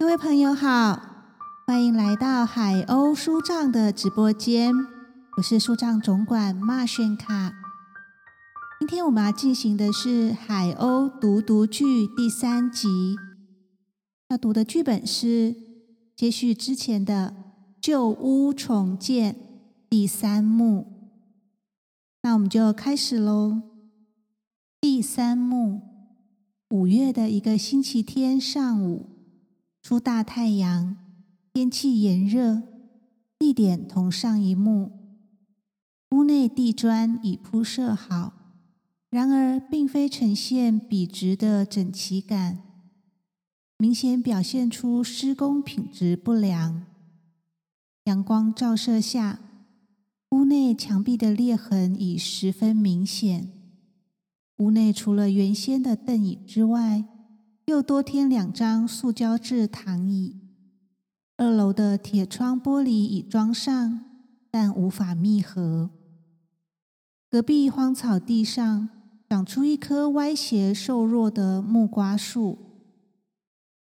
各位朋友好，欢迎来到海鸥书帐的直播间，我是书帐总管马炫卡。今天我们要进行的是《海鸥读读剧》第三集，要读的剧本是接续之前的《旧屋重建》第三幕。那我们就开始喽。第三幕，五月的一个星期天上午。出大太阳，天气炎热，地点同上一幕。屋内地砖已铺设好，然而并非呈现笔直的整齐感，明显表现出施工品质不良。阳光照射下，屋内墙壁的裂痕已十分明显。屋内除了原先的凳椅之外，又多添两张塑胶制躺椅。二楼的铁窗玻璃已装上，但无法密合。隔壁荒草地上长出一棵歪斜瘦弱的木瓜树，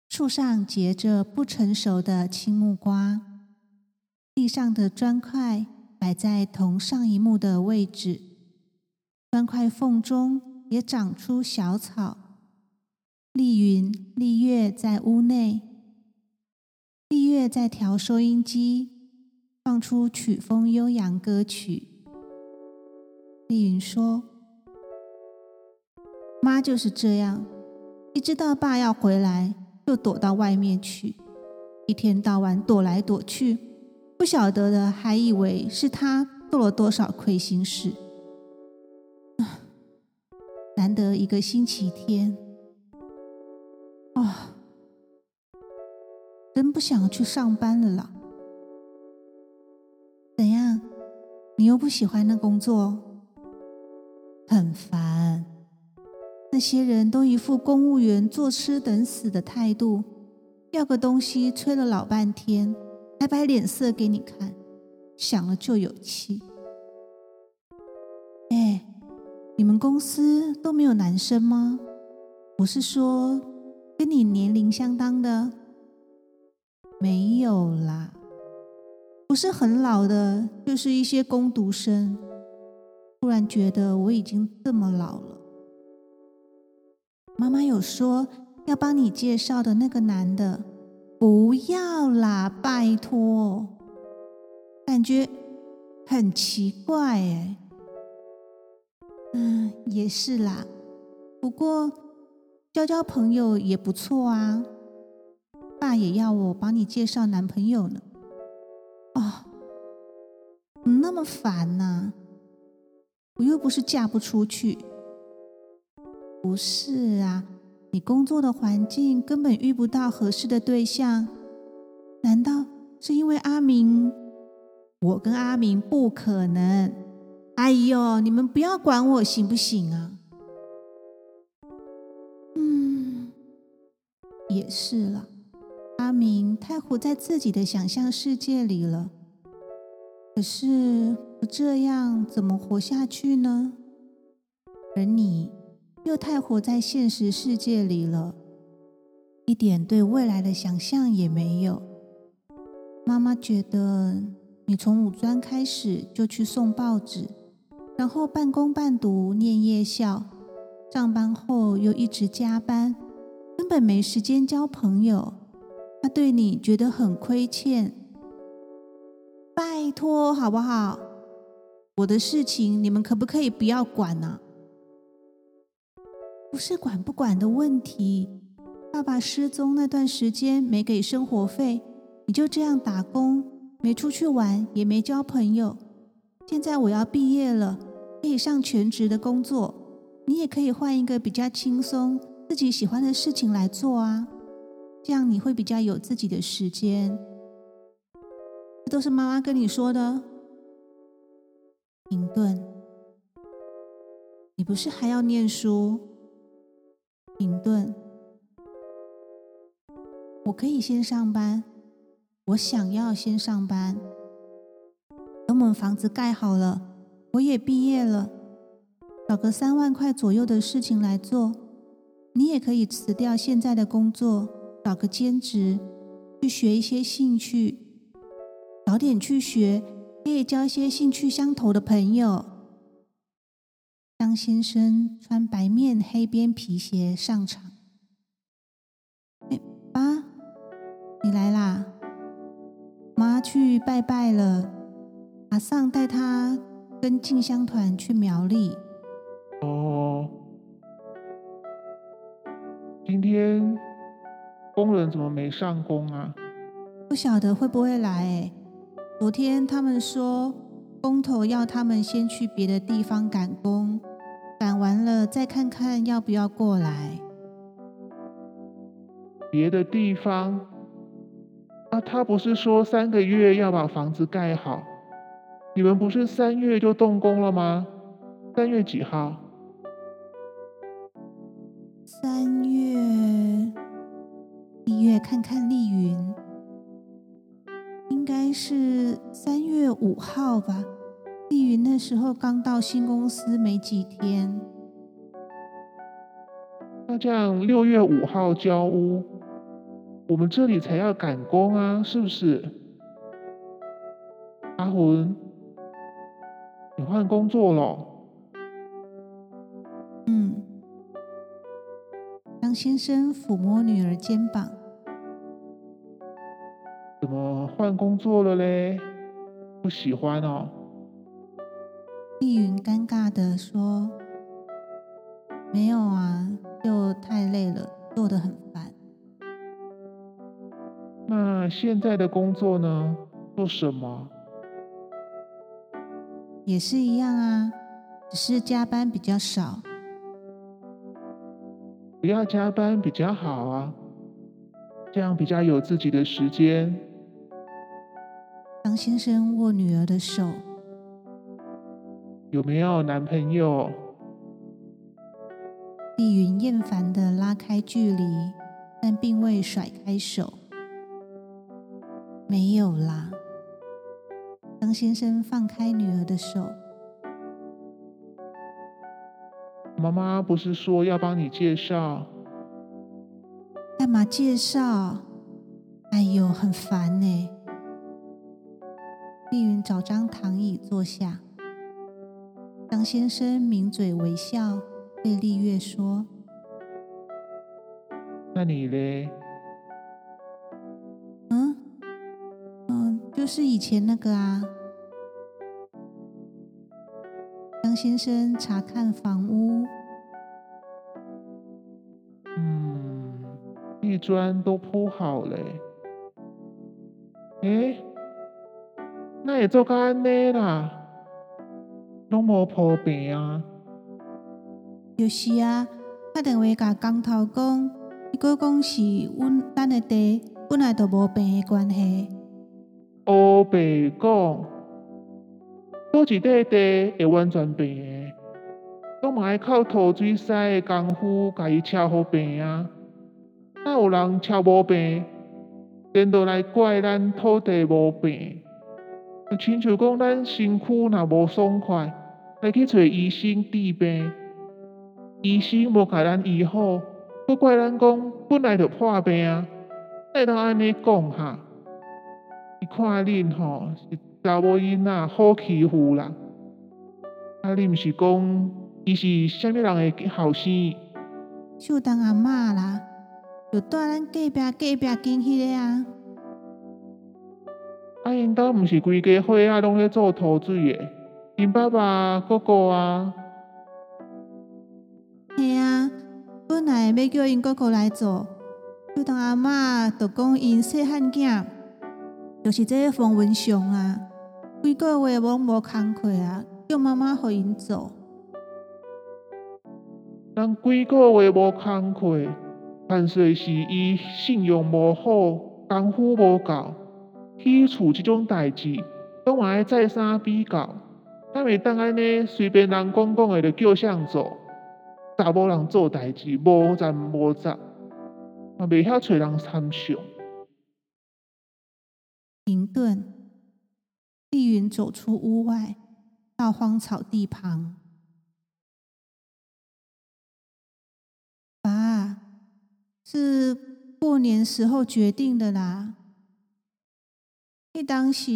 树上结着不成熟的青木瓜。地上的砖块摆在同上一幕的位置，砖块缝中也长出小草。丽云、丽月在屋内，丽月在调收音机，放出曲风悠扬歌曲。丽云说：“妈就是这样，一知道爸要回来，就躲到外面去，一天到晚躲来躲去，不晓得的还以为是他做了多少亏心事。难得一个星期天。”啊，真不想去上班了啦！怎样？你又不喜欢那工作？很烦。那些人都一副公务员坐吃等死的态度，要个东西催了老半天，还摆脸色给你看，想了就有气。哎，你们公司都没有男生吗？我是说。跟你年龄相当的没有啦，不是很老的，就是一些工读生。突然觉得我已经这么老了。妈妈有说要帮你介绍的那个男的，不要啦，拜托。感觉很奇怪哎。嗯，也是啦，不过。交交朋友也不错啊，爸也要我帮你介绍男朋友呢。哦，那么烦呐！我又不是嫁不出去。不是啊，你工作的环境根本遇不到合适的对象，难道是因为阿明？我跟阿明不可能。哎呦，你们不要管我行不行啊？嗯也是了，阿明太活在自己的想象世界里了。可是不这样怎么活下去呢？而你又太活在现实世界里了，一点对未来的想象也没有。妈妈觉得你从五专开始就去送报纸，然后半工半读念夜校，上班后又一直加班。根本没时间交朋友，他对你觉得很亏欠。拜托，好不好？我的事情你们可不可以不要管呢？不是管不管的问题。爸爸失踪那段时间没给生活费，你就这样打工，没出去玩，也没交朋友。现在我要毕业了，可以上全职的工作，你也可以换一个比较轻松。自己喜欢的事情来做啊，这样你会比较有自己的时间。这都是妈妈跟你说的。停顿，你不是还要念书？停顿，我可以先上班，我想要先上班。等我们房子盖好了，我也毕业了，找个三万块左右的事情来做。你也可以辞掉现在的工作，找个兼职，去学一些兴趣，早点去学，可以交一些兴趣相投的朋友。张先生穿白面黑边皮鞋上场。哎，爸，你来啦！妈去拜拜了，马上带他跟进香团去苗栗。哦，今天工人怎么没上工啊？不晓得会不会来？哎，昨天他们说工头要他们先去别的地方赶工。赶完了再看看要不要过来。别的地方啊，他不是说三个月要把房子盖好？你们不是三月就动工了吗？三月几号？三月一月看看丽云，应该是三月五号吧。丽云那时候刚到新公司没几天，那这样六月五号交屋，我们这里才要赶工啊，是不是？阿魂，你换工作了？张先生抚摸女儿肩膀，怎么换工作了嘞？不喜欢哦。丽云尴尬的说：“没有啊，就太累了，做的很烦。那现在的工作呢？做什么？也是一样啊，只是加班比较少。不要加班比较好啊，这样比较有自己的时间。”张先生握女儿的手。有没有男朋友？丽云厌烦的拉开距离，但并未甩开手。没有啦。张先生放开女儿的手。妈妈不是说要帮你介绍？干嘛介绍？哎呦，很烦呢。丽云找张躺椅坐下。张先生抿嘴微笑，对丽月说：“那你嘞？嗯嗯，就是以前那个啊。”张先生查看房屋，嗯，地砖都铺好了。哎，那也做干呢啦。拢无破病啊！就是啊，打电话甲工头讲，伊个讲是阮咱的地本来就无病的关系。乌白讲，多一块地会完全病的，都嘛爱靠土水师的功夫，甲伊敲好病啊！哪有人敲无病，颠倒来怪咱土地无病？亲像讲咱身躯若无爽快。来去找医生治病，医生无甲咱医好，不怪咱讲本来就破病啊！哪能安尼讲哈？你看恁吼是查某囡仔好欺负啦！啊，你毋是讲伊是啥物人的后生？秀当阿嬷啦，就住咱隔壁隔壁间迄个啊！啊，因兜毋是规家伙仔拢咧做土水的。因爸爸、哥哥啊，系啊，本来要叫因哥哥来做，就当阿嬷就讲因细汉囝，就是这个冯文雄啊，几个月拢无工课啊，叫妈妈互因做。人几个月无工课，但是是伊信用无好，功夫无够，起厝即种代志，拢嘛爱再三比较。咱袂当安尼随便人讲讲的就叫谁做，查某人做代志无赞无杂，也袂晓找人参详。停顿，丽云走出屋外，到荒草地旁。爸，是过年时候决定的啦，迄当时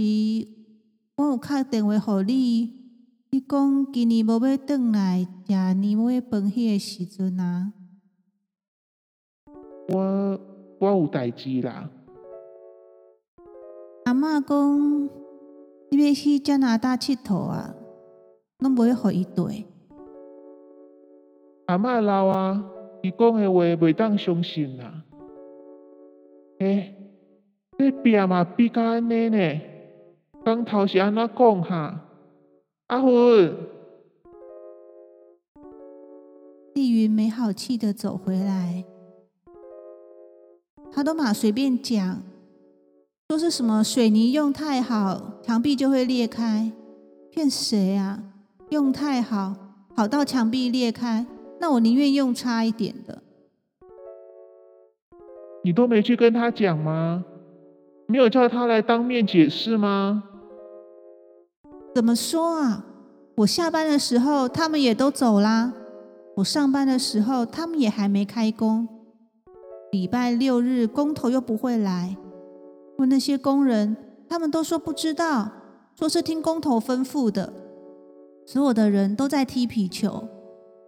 我有敲电话互你，你讲今年无要转来食年尾饭迄个时阵啊，我我有代志啦。阿嬷讲你要去加拿大佚佗啊，拢无要互伊对。阿嬷老啊，伊讲的话袂当相信啦。诶、这病嘛比较安尼呢？刚头是安怎讲哈？阿芬，丽云没好气的走回来，他都马随便讲，说是什么水泥用太好，墙壁就会裂开，骗谁啊？用太好，好到墙壁裂开，那我宁愿用差一点的。你都没去跟他讲吗？没有叫他来当面解释吗？怎么说啊？我下班的时候，他们也都走啦；我上班的时候，他们也还没开工。礼拜六日工头又不会来，问那些工人，他们都说不知道，说是听工头吩咐的。所有的人都在踢皮球，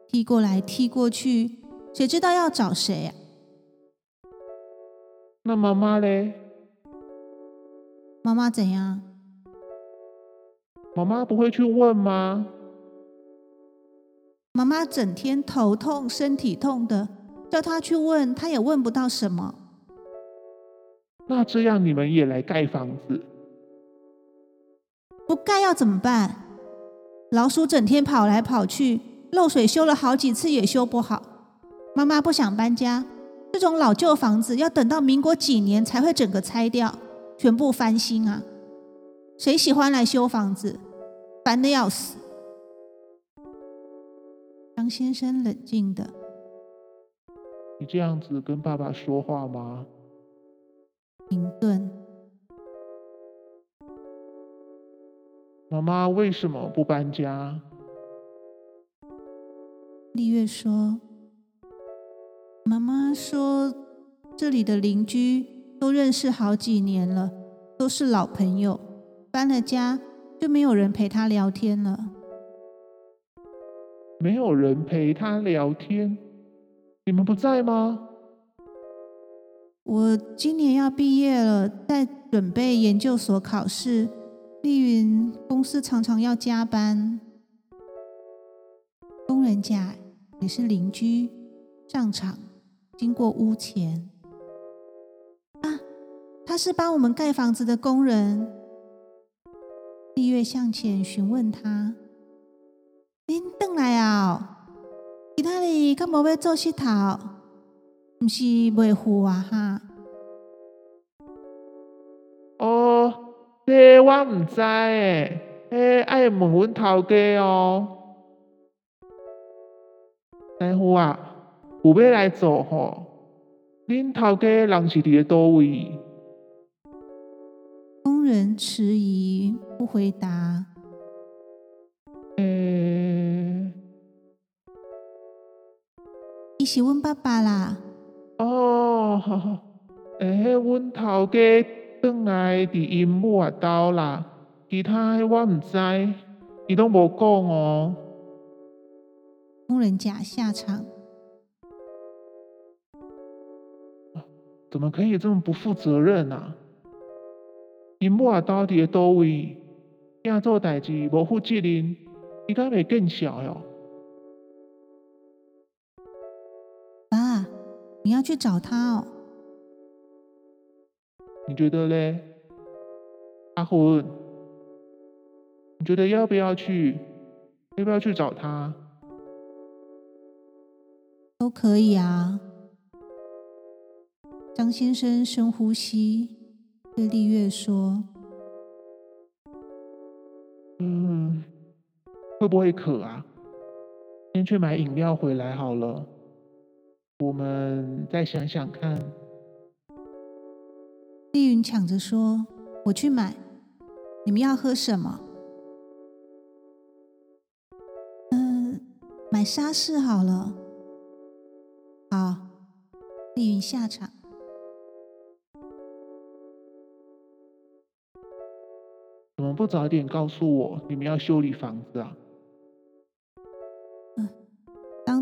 踢过来踢过去，谁知道要找谁啊？那妈妈嘞？妈妈怎样？妈妈不会去问吗？妈妈整天头痛、身体痛的，叫她去问，她也问不到什么。那这样你们也来盖房子？不盖要怎么办？老鼠整天跑来跑去，漏水修了好几次也修不好。妈妈不想搬家，这种老旧房子要等到民国几年才会整个拆掉，全部翻新啊！谁喜欢来修房子？烦的要死。张先生冷静的，你这样子跟爸爸说话吗？停顿。妈妈为什么不搬家？丽月说：“妈妈说，这里的邻居都认识好几年了，都是老朋友，搬了家就没有人陪她聊天了。没有人陪她聊天，你们不在吗？我今年要毕业了，在准备研究所考试。丽云公司常常要加班，工人甲也是邻居，上场经过屋前啊，他是帮我们盖房子的工人。丽月向前询问他：“您等来啊？其他哩敢无要做佚佗？毋是袂赴啊哈？”哦，这我毋知诶，诶，爱问阮头家哦。师傅啊，有要来做吼？恁头家人是伫咧倒位？工人迟疑不回答。诶、伊是阮爸爸啦。哦，诶，阮头家转来伫因母啊兜啦，其他诶我毋知，伊拢无讲哦。工人甲下场，怎么可以这么不负责任啊？因母啊兜伫咧倒位，囝做代志无负责任，伊敢会更小哟？你要去找他哦。你觉得嘞？阿魂，你觉得要不要去？要不要去找他？都可以啊。张先生深呼吸，对丽月说嗯，会不会渴啊？先去买饮料回来好了。我们再想想看。：“丽云抢着说，我去买。你们要喝什么？嗯，买沙士好了。好，丽云下场。怎么不早点告诉我你们要修理房子啊？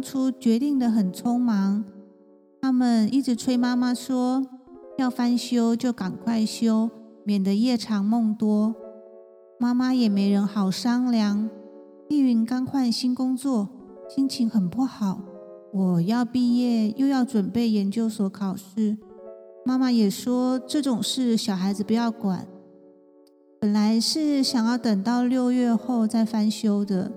初决定的很匆忙，他们一直催妈妈说要翻修就赶快修，免得夜长梦多。妈妈也没人好商量。丽云刚换新工作，心情很不好。我要毕业，又要准备研究所考试。妈妈也说这种事小孩子不要管。本来是想要等到六月后再翻修的，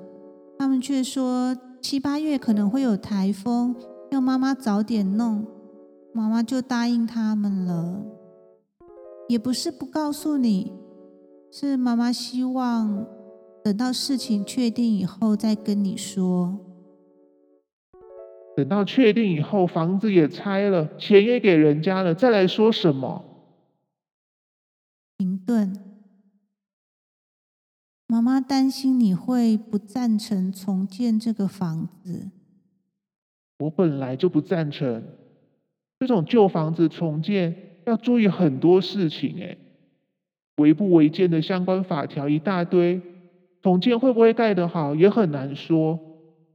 他们却说七八月可能会有台风，要妈妈早点弄。妈妈就答应他们了。也不是不告诉你，是妈妈希望等到事情确定以后再跟你说。等到确定以后，房子也拆了，钱也给人家了，再来说什么？停顿。妈妈担心你会不赞成重建这个房子。我本来就不赞成这种旧房子重建，要注意很多事情。哎，违不违建的相关法条一大堆，重建会不会盖得好也很难说。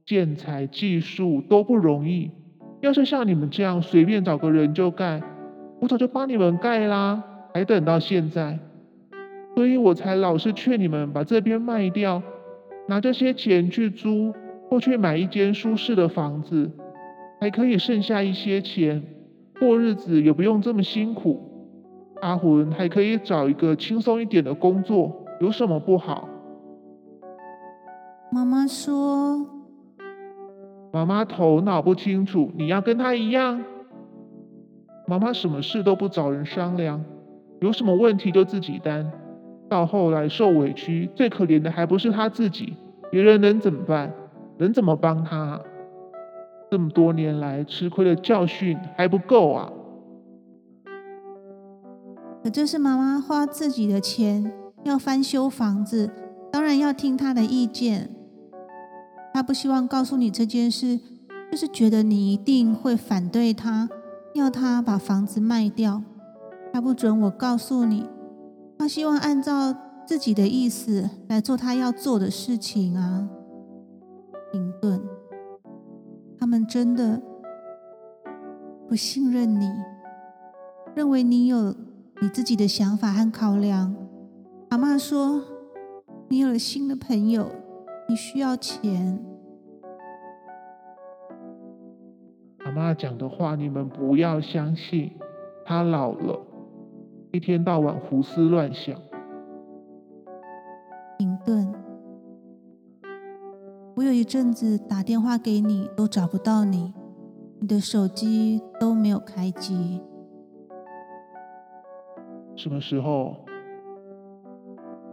建材技术都不容易，要是像你们这样随便找个人就盖，我早就帮你们盖啦，还等到现在，所以我才老是劝你们把这边卖掉，拿这些钱去租或去买一间舒适的房子，还可以剩下一些钱过日子，也不用这么辛苦。阿魂还可以找一个轻松一点的工作，有什么不好？妈妈说。妈妈头脑不清楚，你要跟她一样。妈妈什么事都不找人商量，有什么问题就自己担，到后来受委屈，最可怜的还不是他自己，别人能怎么办？能怎么帮他？这么多年来吃亏的教训还不够啊！可这是妈妈花自己的钱要翻修房子，当然要听她的意见。他不希望告诉你这件事，就是觉得你一定会反对他，要他把房子卖掉。他不准我告诉你，他希望按照自己的意思来做他要做的事情啊。停顿，他们真的不信任你，认为你有你自己的想法和考量。阿妈说，你有了新的朋友。你需要钱。阿妈讲的话，你们不要相信。他老了，一天到晚胡思乱想。停顿。我有一阵子打电话给你都找不到你，你的手机都没有开机。什么时候？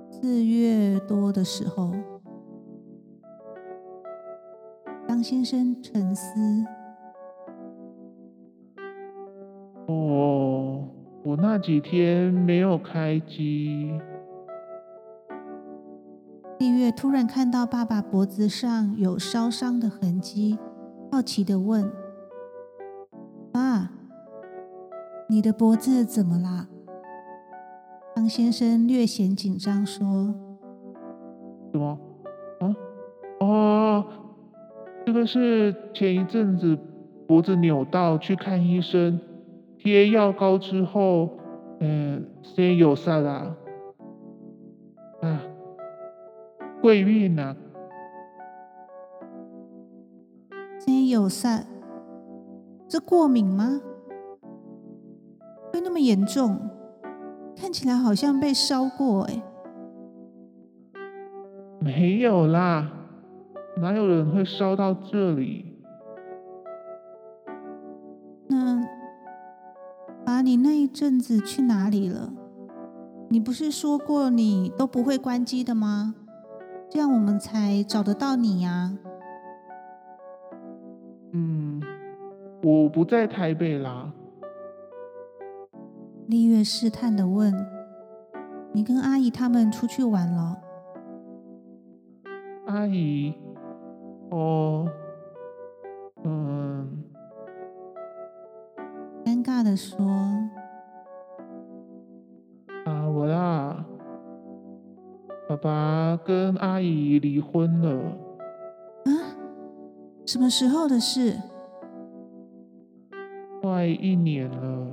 四月多的时候。张先生沉思。那几天没有开机。丽月突然看到爸爸脖子上有烧伤的痕迹，好奇的问：“爸，你的脖子怎么啦？”张先生略显紧张说：“什么？啊？哦。”这个是前一阵子脖子扭到去看医生，贴药膏之后，嗯，先有事啦，啊，贵孕呐，先有善，这过敏吗？会那么严重？看起来好像被烧过哎，没有啦。哪有人会烧到这里？你那一阵子去哪里了？你不是说过你都不会关机的吗？这样我们才找得到你呀。嗯，我不在台北啦。丽月试探的问：“你跟阿姨他们出去玩了？”阿姨。哦，嗯，尴尬的说：“啊，我啦，爸跟阿姨离婚了。啊？什么时候的事？快一年了。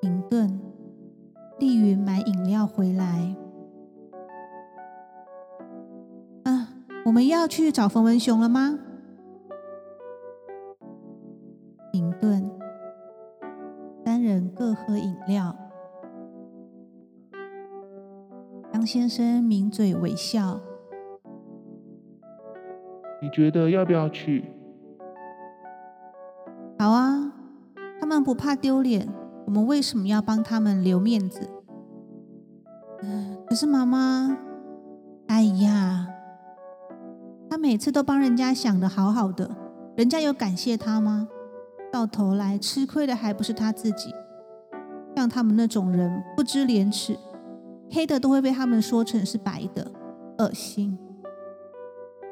停顿。丽云买饮料回来。啊，我们要去找冯文雄了吗？张先生抿嘴微笑。你觉得要不要去？好啊，他们不怕丢脸，我们为什么要帮他们留面子？嗯，可是妈妈，哎呀，他每次都帮人家想的好好的，人家有感谢他吗？到头来吃亏的还不是他自己。像他们那种人，不知廉耻。黑的都会被他们说成是白的，恶心。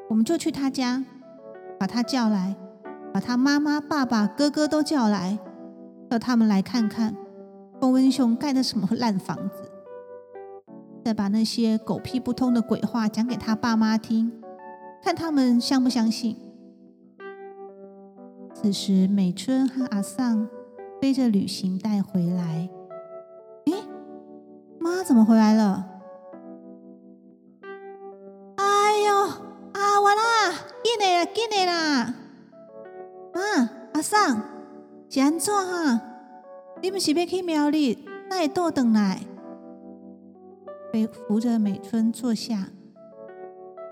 我们就去他家，把他叫来，把他妈妈、爸爸、哥哥都叫来，叫他们来看看冯文雄盖的什么烂房子，再把那些狗屁不通的鬼话讲给他爸妈听，看他们相不相信。此时，美春和阿桑背着旅行袋回来。怎么回来了？哎呦，啊，完啦，进来啦，进来啦！妈，阿桑，是安怎哈？你不是要去庙里，那会倒转来？被扶着美春坐下。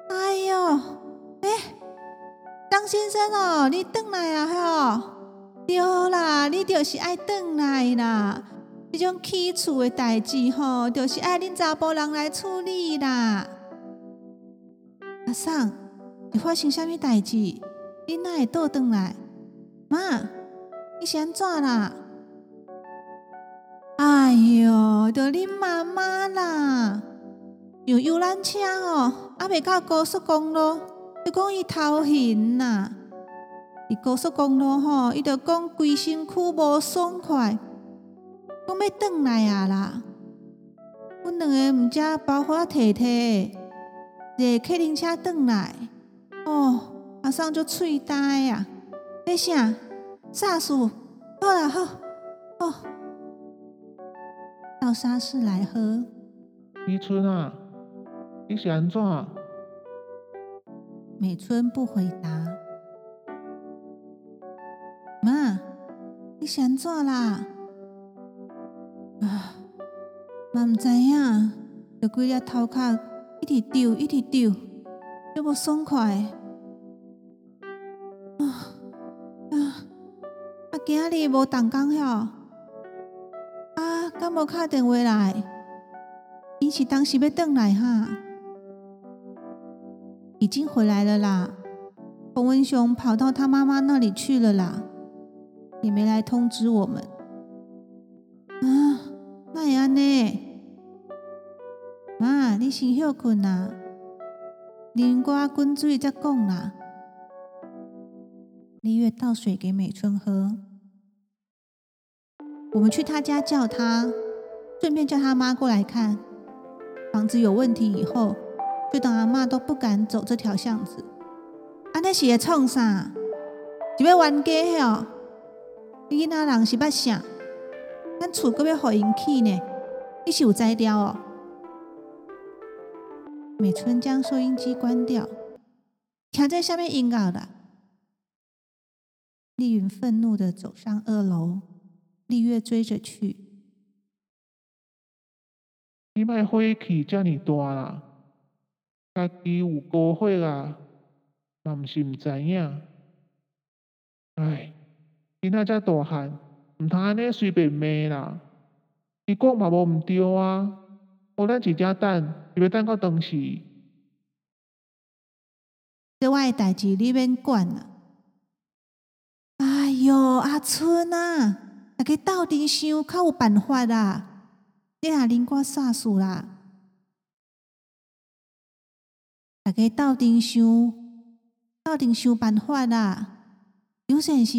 哎呦，哎，张先生哦，你转来啊？哈，对啦，你就是爱转来啦。这种起厝的代志吼，就是爱恁查甫人来处理啦。阿桑，你发生什么代志？你哪会倒转来？妈，你是安怎啦？哎哟，就恁妈妈啦，用游览车哦，还未到高速公路，就讲伊头晕呐。伫高速公路吼，伊就讲规身躯无爽快。讲要转来啊啦！阮两个毋只包花摕摕，坐客轮车转来。哦，马上就喙呆啊！你啥？啥事？好啦好，哦，到沙市来喝。美春啊，你是安怎？美春不回答。妈，你是安怎啦？啊，嘛毋知影，就规日头壳一直丢，一直丢，又无爽快。啊啊！啊，今日无动工吼，啊，敢无敲电话来？伊是当时要转来哈？已经回来了啦。洪文雄跑到他妈妈那里去了啦，也没来通知我们。啊也安尼，妈，你先休困啦，啉瓜滚水再讲啦。丽月倒水给美春喝。我们去他家叫他，顺便叫他妈过来看房子有问题。以后就等阿妈都不敢走这条巷子。安尼是会创啥？是要冤家哦？你囡仔人是捌啥？咱厝阁要互因去呢，你是有摘掉哦。美春将收音机关掉，卡在下面音乐的。丽云愤怒的走上二楼，丽月追着去。你卖火气遮尔大啦，家己有误会啦，嘛毋是毋知影。唉，囡仔遮大汉。毋通安尼随便骂啦！伊讲嘛无毋对啊，无咱一只等，是要等到当时。这我诶代志你免管啦。哎哟，阿春啊，大家斗阵想较有办法啦。你若啉我煞事啦。大家斗阵想，斗阵想办法啦。有善事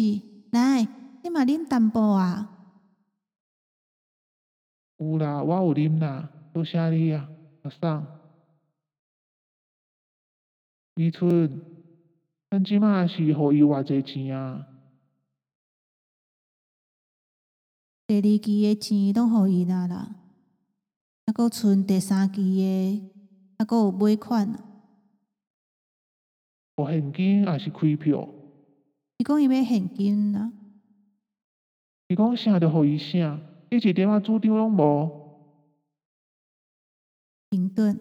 来。你嘛啉淡薄啊？有啦，我有啉啦，多谢你啊。阿桑，李春，咱即马是互伊偌济钱啊？第二期的钱拢互伊啦啦，还阁剩第三期的，还阁有尾款。互现金还是开票？伊讲伊要现金啦。伊讲啥着互伊啥，伊一点仔主张拢无。停顿。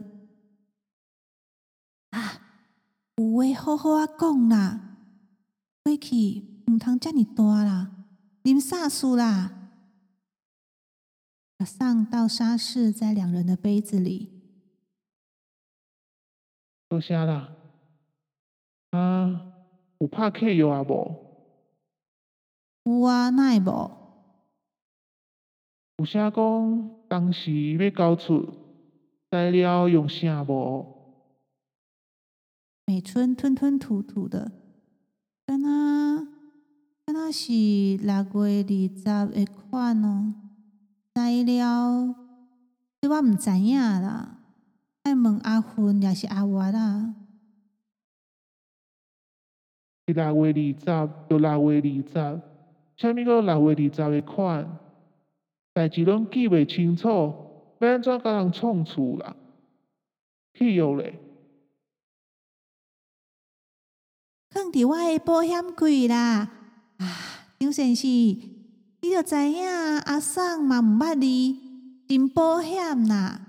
啊，有话好好啊讲啦，过去毋通遮尔大啦，啉啥事啦？阿桑倒沙士在两人的杯子里。多谢啦。啊，有拍客药啊无？有啊，那会无？有写讲当时要交出材料用啥无？美春吞吞吐吐的，敢若敢若是六月二十的款哦。材料，这我毋知影啦，爱问阿芬也是阿我啦。六月二十，就六月二十，啥物个六月二十的款？代志拢记袂清楚，要安怎甲人创厝啦？去药咧？放伫我的保险柜啦！啊，张先生。你就知影，阿桑嘛毋捌你，真保险啦！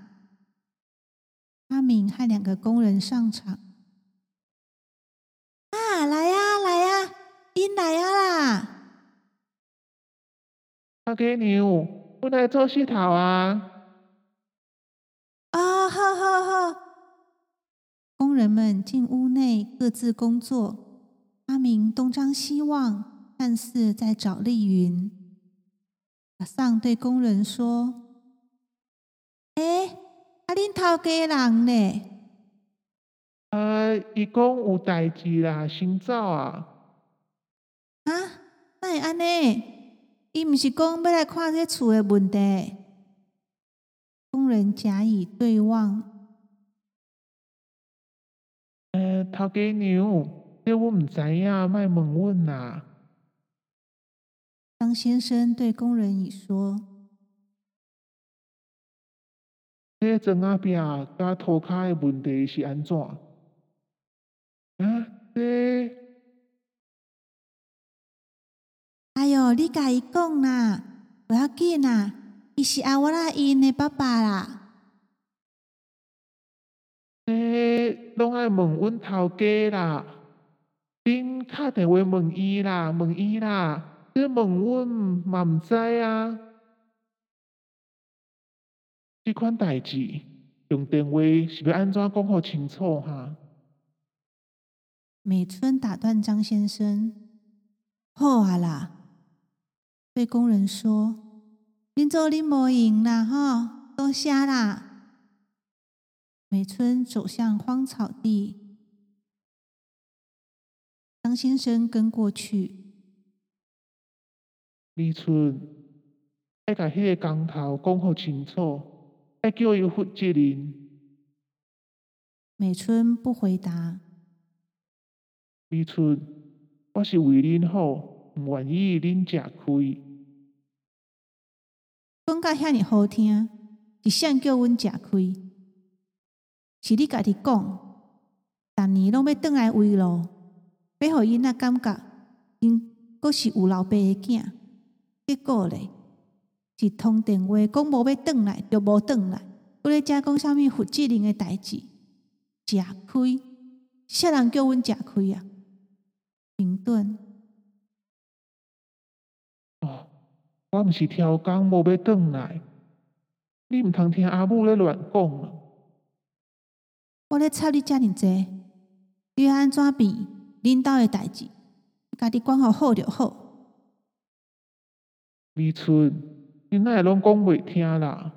阿明和两个工人上场。啊，来啊，来啊，因来啊啦！阿给牛，我来做洗头啊！啊，哈哈哈！工人们进屋内各自工作。阿明东张西望，看似在找丽云。阿上对工人说：“哎，阿恁头家人呢？呃，伊讲有代志啦，先走啊。啊，那会安尼？伊毋是讲要来看这厝的问题？”工人甲乙对望。呃，头家娘，这我毋知影，莫问阮啦。张先生对工人乙说：“这砖仔壁甲涂骹的问题是安怎？啊，这……哎哟，你甲伊讲啦，不要紧啦，伊是阿我啦因的爸爸啦。这拢爱问阮头家啦，恁敲电话问伊啦，问伊啦。”你问阮嘛毋知啊？即款代志用电话是要安怎讲好清楚哈？美春打断张先生：“好啊啦！”对工人说：“恁做恁无用啦，吼，多谢啦。”美春走向荒草地，张先生跟过去。李春，爱甲迄个工头讲好清楚，爱叫伊负责任。美春不回答。李春，我是为恁好，毋愿意恁吃亏。讲甲遐尼好听，是谁叫阮吃亏？是你家己讲，逐年拢要转来围咯，要互伊那感觉，因阁是有老爸的囝。结果咧，是通电话讲无要转来，就无转来。我咧遮讲啥物负责任的代志，食亏，啥人叫阮食亏啊？停顿。我毋是超工无要转来，你毋通听阿母咧乱讲啊！我咧插你遮尔济，你要安怎变领导的代志，家己管好好就好。李春，你哪会拢讲袂听啦？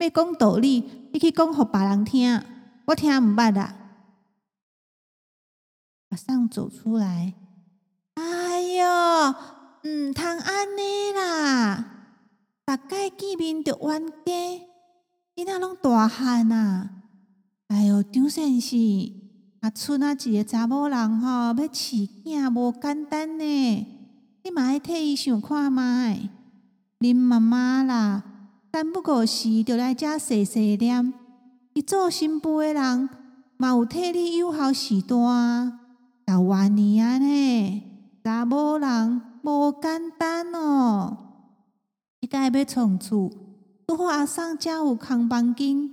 要讲道理，你去讲互别人听，我听毋捌啦。马上走出来，哎哟，毋通安尼啦！大概见面就冤家，你囡仔拢大汉啊！哎哟，张先生，啊，村啊一个查某人吼，要饲囝无简单呢，你嘛爱替伊想看觅。恁妈妈啦，但不过是着来遮细细念，伊做新妇诶人，嘛有替你友好时段，到万年啊呢，查某人无简单哦。伊该要创厝，拄好阿送遮有空房间，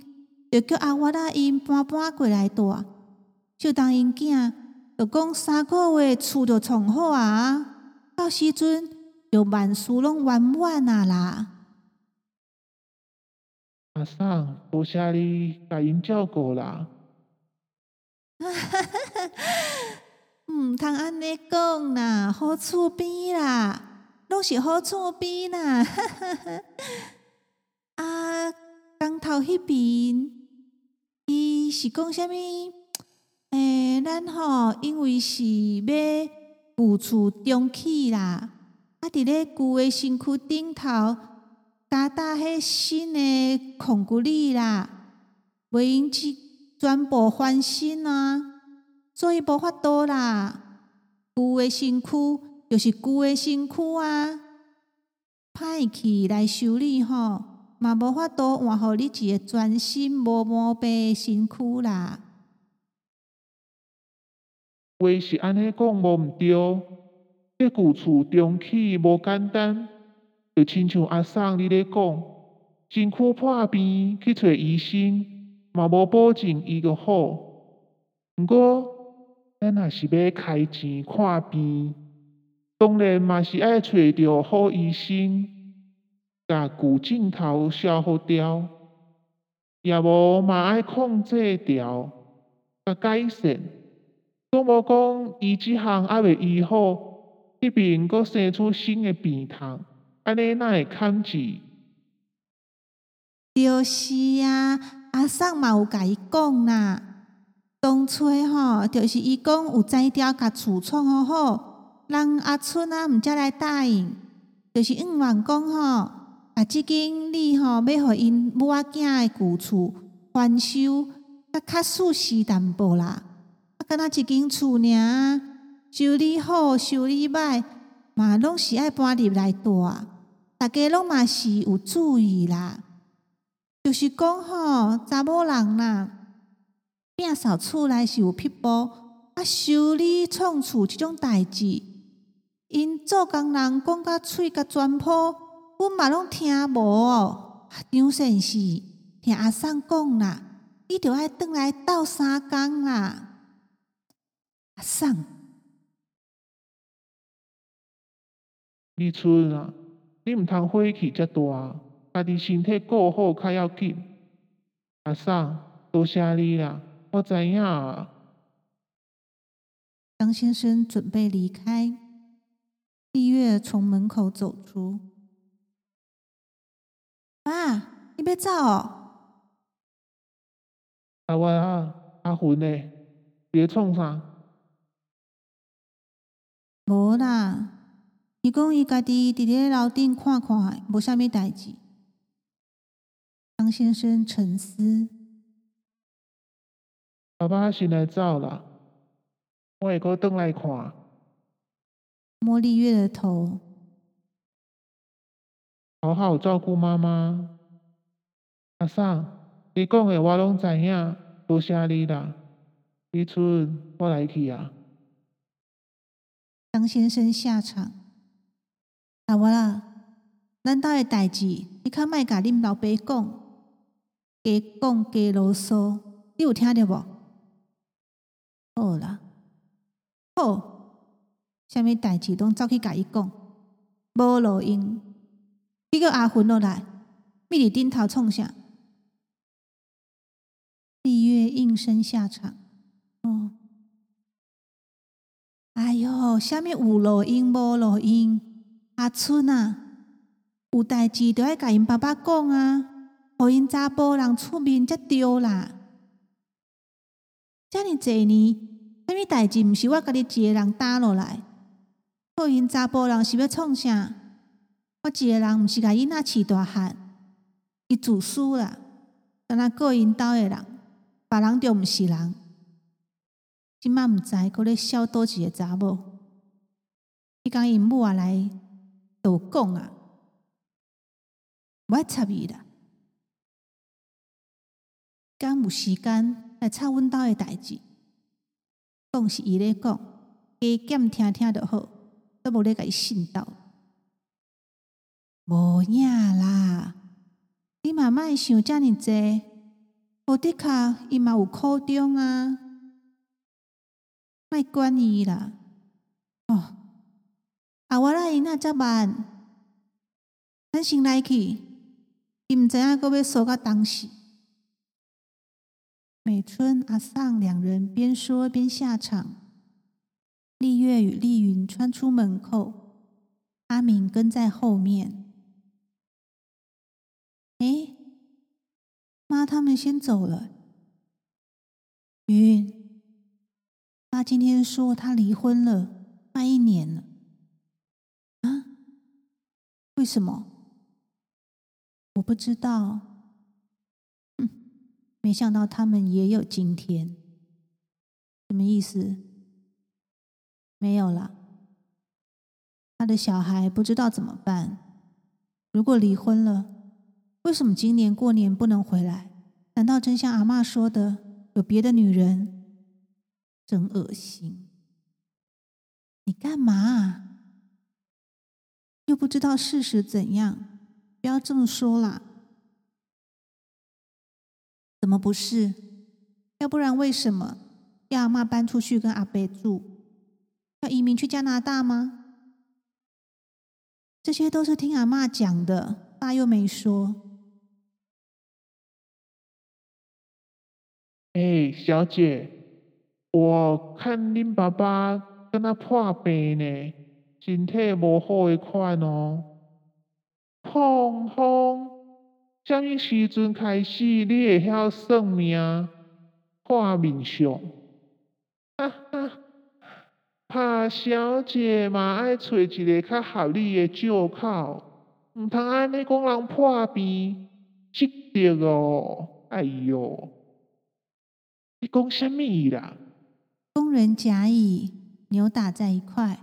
就叫阿我拉因搬搬过来住。就当因囝，就讲三个月厝就创好啊，到时阵就万事拢圆满啊啦。阿送，多谢你甲因照顾啦。毋通安尼讲啦，好厝边啦。拢是好厝边啦，啊，江头迄边，伊是讲啥物？诶，咱吼因为是要旧厝重启啦，啊，伫咧旧诶身躯顶头加搭迄新诶空骨里啦，袂用去全部翻新啊，所以无法度啦，旧诶身躯。就是旧诶身躯啊，歹去来修理吼，嘛无法度换互你一个全新无毛病诶身躯啦。话是安尼讲无毋对，这旧厝重启无简单，就亲像阿桑你咧讲，身躯破病去找医生，嘛无保证伊个好。毋过，咱若是要开钱看病。当然嘛是爱找着好医生，甲旧镜头消耗掉，也无嘛爱控制掉，甲改善。都无讲伊即项还未医好，迄边阁生出新的病痛，安尼哪会堪治？就是啊，阿桑嘛有甲伊讲啦，当初吼，就是伊讲有摘掉甲厝创好好。人阿春啊，毋则来答应，就是愿望讲吼，啊，即间你吼要互因母仔囝诶旧厝翻修，较较舒适淡薄啦。啊，敢若一间厝尔，修理好修理歹，嘛拢是爱搬入来住，大家拢嘛是有注意啦。就是讲吼，查某人啦，摒扫厝内是有撇步，啊，修理创厝即种代志。因做工人讲甲喙甲全破，阮嘛拢听无哦。张先生听阿桑讲啦，伊着爱转来斗三工啦。阿桑，李春啊，你毋通火气遮大，家己身体顾好较要紧。阿桑，多谢你啦，我知影啊。张先生准备离开。丽月从门口走出，爸，你别走哦！阿我啊，阿魂呢？别创啥？无啦，伊讲伊家己伫咧楼顶看看，无啥物代志。张先生沉思。爸爸先来走啦，我会阁转来看。摸丽月的头，好好照顾妈妈。阿嫂，你讲的我拢知影，多谢你啦。李春，我来去啊。张先生下场。阿我啦，咱兜的代志，你较莫甲恁老爸讲，加讲加啰嗦，你有听着无？好啦，好。虾米代志拢走去甲伊讲，无路用。你叫阿芬落来，咪伫顶头创啥？丽月应声下场。哦，哎哟，虾米有路用无路用？阿春啊，有代志着爱甲因爸爸讲啊，互因查甫人出面才对啦。遮尔济年，虾米代志毋是我家己一个人担落来？好因查甫人是要创啥？我一个人毋是甲伊那饲大汉，伊自私啦，敢若过因兜诶人，别人就毋是人。即摆毋知搁咧笑倒一个查某，伊讲因母啊来，就讲啊，我插伊啦。敢有时间来插阮兜诶代志？讲是伊咧讲，加减听听就好，都无咧甲伊信到。无影啦，你嘛莫想遮尔济，无的确伊嘛有苦衷啊，莫管伊啦。哦，啊我啦伊那则慢，咱先来去，伊毋知影阁要锁到当时。美春、阿桑两人边说边下场，丽月与丽云穿出门口，阿明跟在后面。哎，妈他们先走了。云，妈今天说她离婚了，快一年了。啊？为什么？我不知道。没想到他们也有今天，什么意思？没有了。他的小孩不知道怎么办。如果离婚了，为什么今年过年不能回来？难道真像阿妈说的，有别的女人？真恶心！你干嘛？又不知道事实怎样？不要这么说啦。怎么不是？要不然为什么要阿妈搬出去跟阿伯住？要移民去加拿大吗？这些都是听阿妈讲的，爸又没说。哎，小姐，我看您爸爸跟他破病呢，身体无好的款哦，痛痛。什么时阵开始你会晓算命、看面相？哈哈，怕小姐嘛爱找一个较合理的借口，毋通安尼讲人破病，失德哦！哎哟，你讲什么啦？工人甲乙扭打在一块，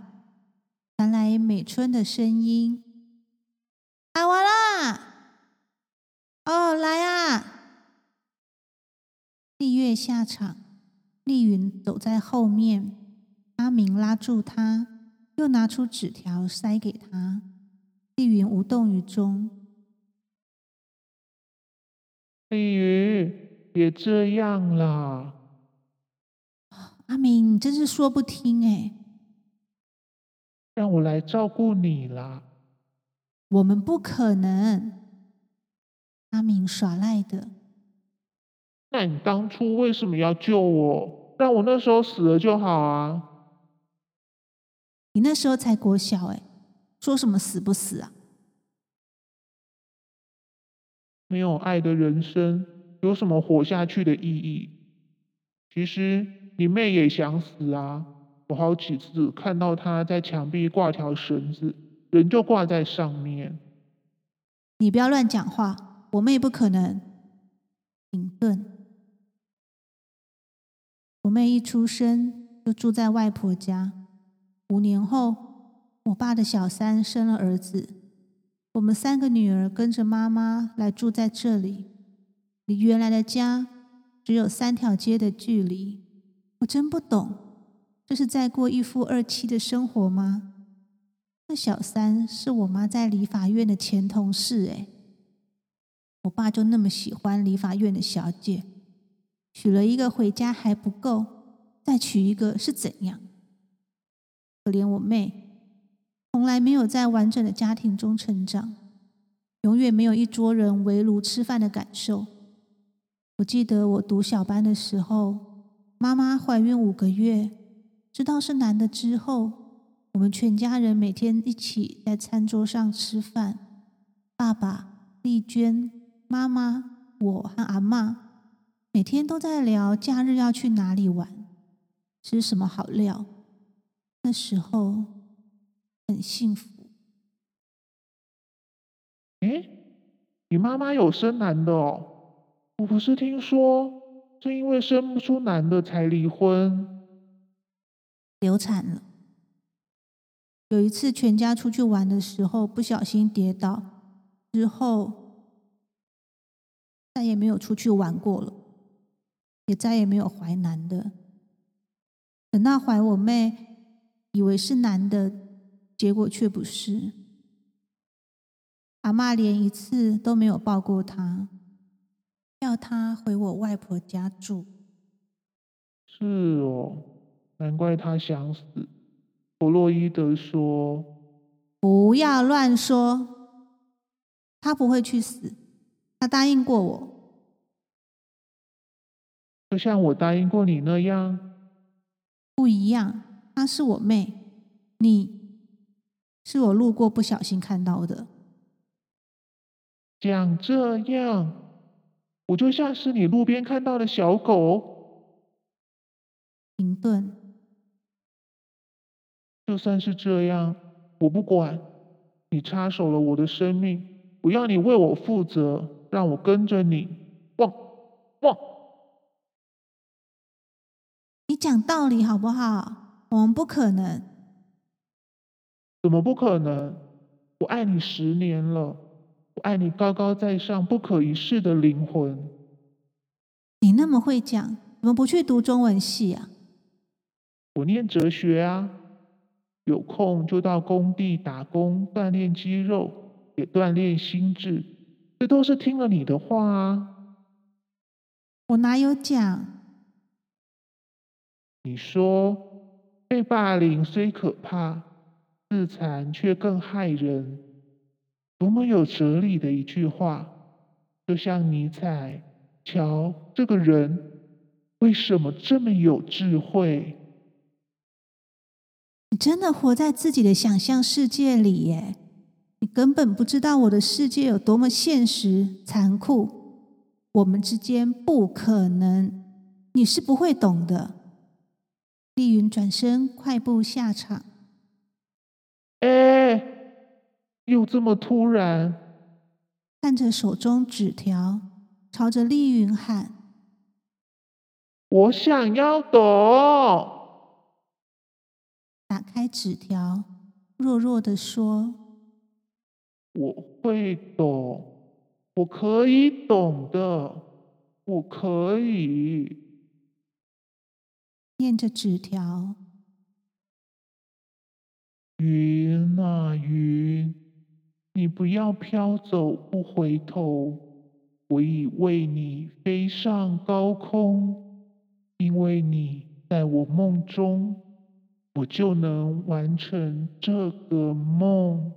传来美春的声音：“打完啦！”哦，来啊！丽月下场，丽云走在后面，阿明拉住她，又拿出纸条塞给她。丽云无动于衷。丽云，别这样啦！阿明，你真是说不听哎！让我来照顾你啦！我们不可能。阿明耍赖的，那你当初为什么要救我？让我那时候死了就好啊！你那时候才国小哎，说什么死不死啊？没有爱的人生有什么活下去的意义？其实你妹也想死啊！我好几次看到她在墙壁挂条绳子，人就挂在上面。你不要乱讲话。我妹不可能停顿。我妹一出生就住在外婆家，五年后，我爸的小三生了儿子，我们三个女儿跟着妈妈来住在这里，离原来的家只有三条街的距离。我真不懂，这是在过一夫二妻的生活吗？那小三是我妈在理法院的前同事，哎。我爸就那么喜欢理法院的小姐，娶了一个回家还不够，再娶一个是怎样？可怜我妹，从来没有在完整的家庭中成长，永远没有一桌人围炉吃饭的感受。我记得我读小班的时候，妈妈怀孕五个月，知道是男的之后，我们全家人每天一起在餐桌上吃饭，爸爸、丽娟。妈妈，我和阿妈每天都在聊假日要去哪里玩，吃什么好料。那时候很幸福。哎，你妈妈有生男的哦？我不是听说是因为生不出男的才离婚，流产了。有一次全家出去玩的时候不小心跌倒，之后再也没有出去玩过了，也再也没有怀男的。等到怀我妹，以为是男的，结果却不是。阿妈连一次都没有抱过他，要他回我外婆家住。是哦，难怪他想死。弗洛伊德说：“不要乱说，他不会去死，他答应过我，就像我答应过你那样。不一样，她是我妹，你是我路过不小心看到的。讲这样，我就像是你路边看到的小狗。停顿。”就算是这样，我不管。你插手了我的生命，我要你为我负责，让我跟着你。汪汪！你讲道理好不好？我们不可能。怎么不可能？我爱你十年了，我爱你高高在上、不可一世的灵魂。你那么会讲，怎么不去读中文系啊？我念哲学啊。有空就到工地打工，锻炼肌肉，也锻炼心智。这都是听了你的话啊！我哪有讲？你说被霸凌虽可怕，自残却更害人。多么有哲理的一句话！就像尼采，瞧这个人为什么这么有智慧？你真的活在自己的想象世界里耶？你根本不知道我的世界有多么现实、残酷。我们之间不可能，你是不会懂的。丽云转身快步下场。哎，又这么突然？看着手中纸条，朝着丽云喊：“我想要懂。”打开纸条，弱弱的说：“我会懂，我可以懂的，我可以。”念着纸条：“云啊云，你不要飘走不回头，我已为你飞上高空，因为你在我梦中。”我就能完成这个梦，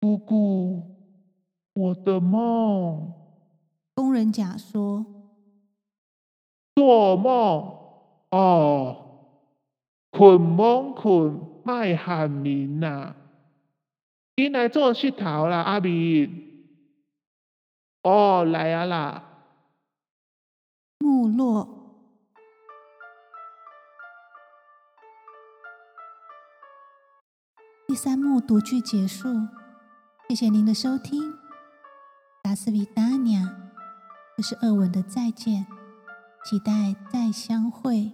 姑姑，我的梦。工人甲说：“做梦哦，困梦困，卖喊名呐，进来做石头啦，阿明。哦，来啊啦，木落。”第三幕读剧结束，谢谢您的收听，达斯维达尼亚，这是二文的再见，期待再相会。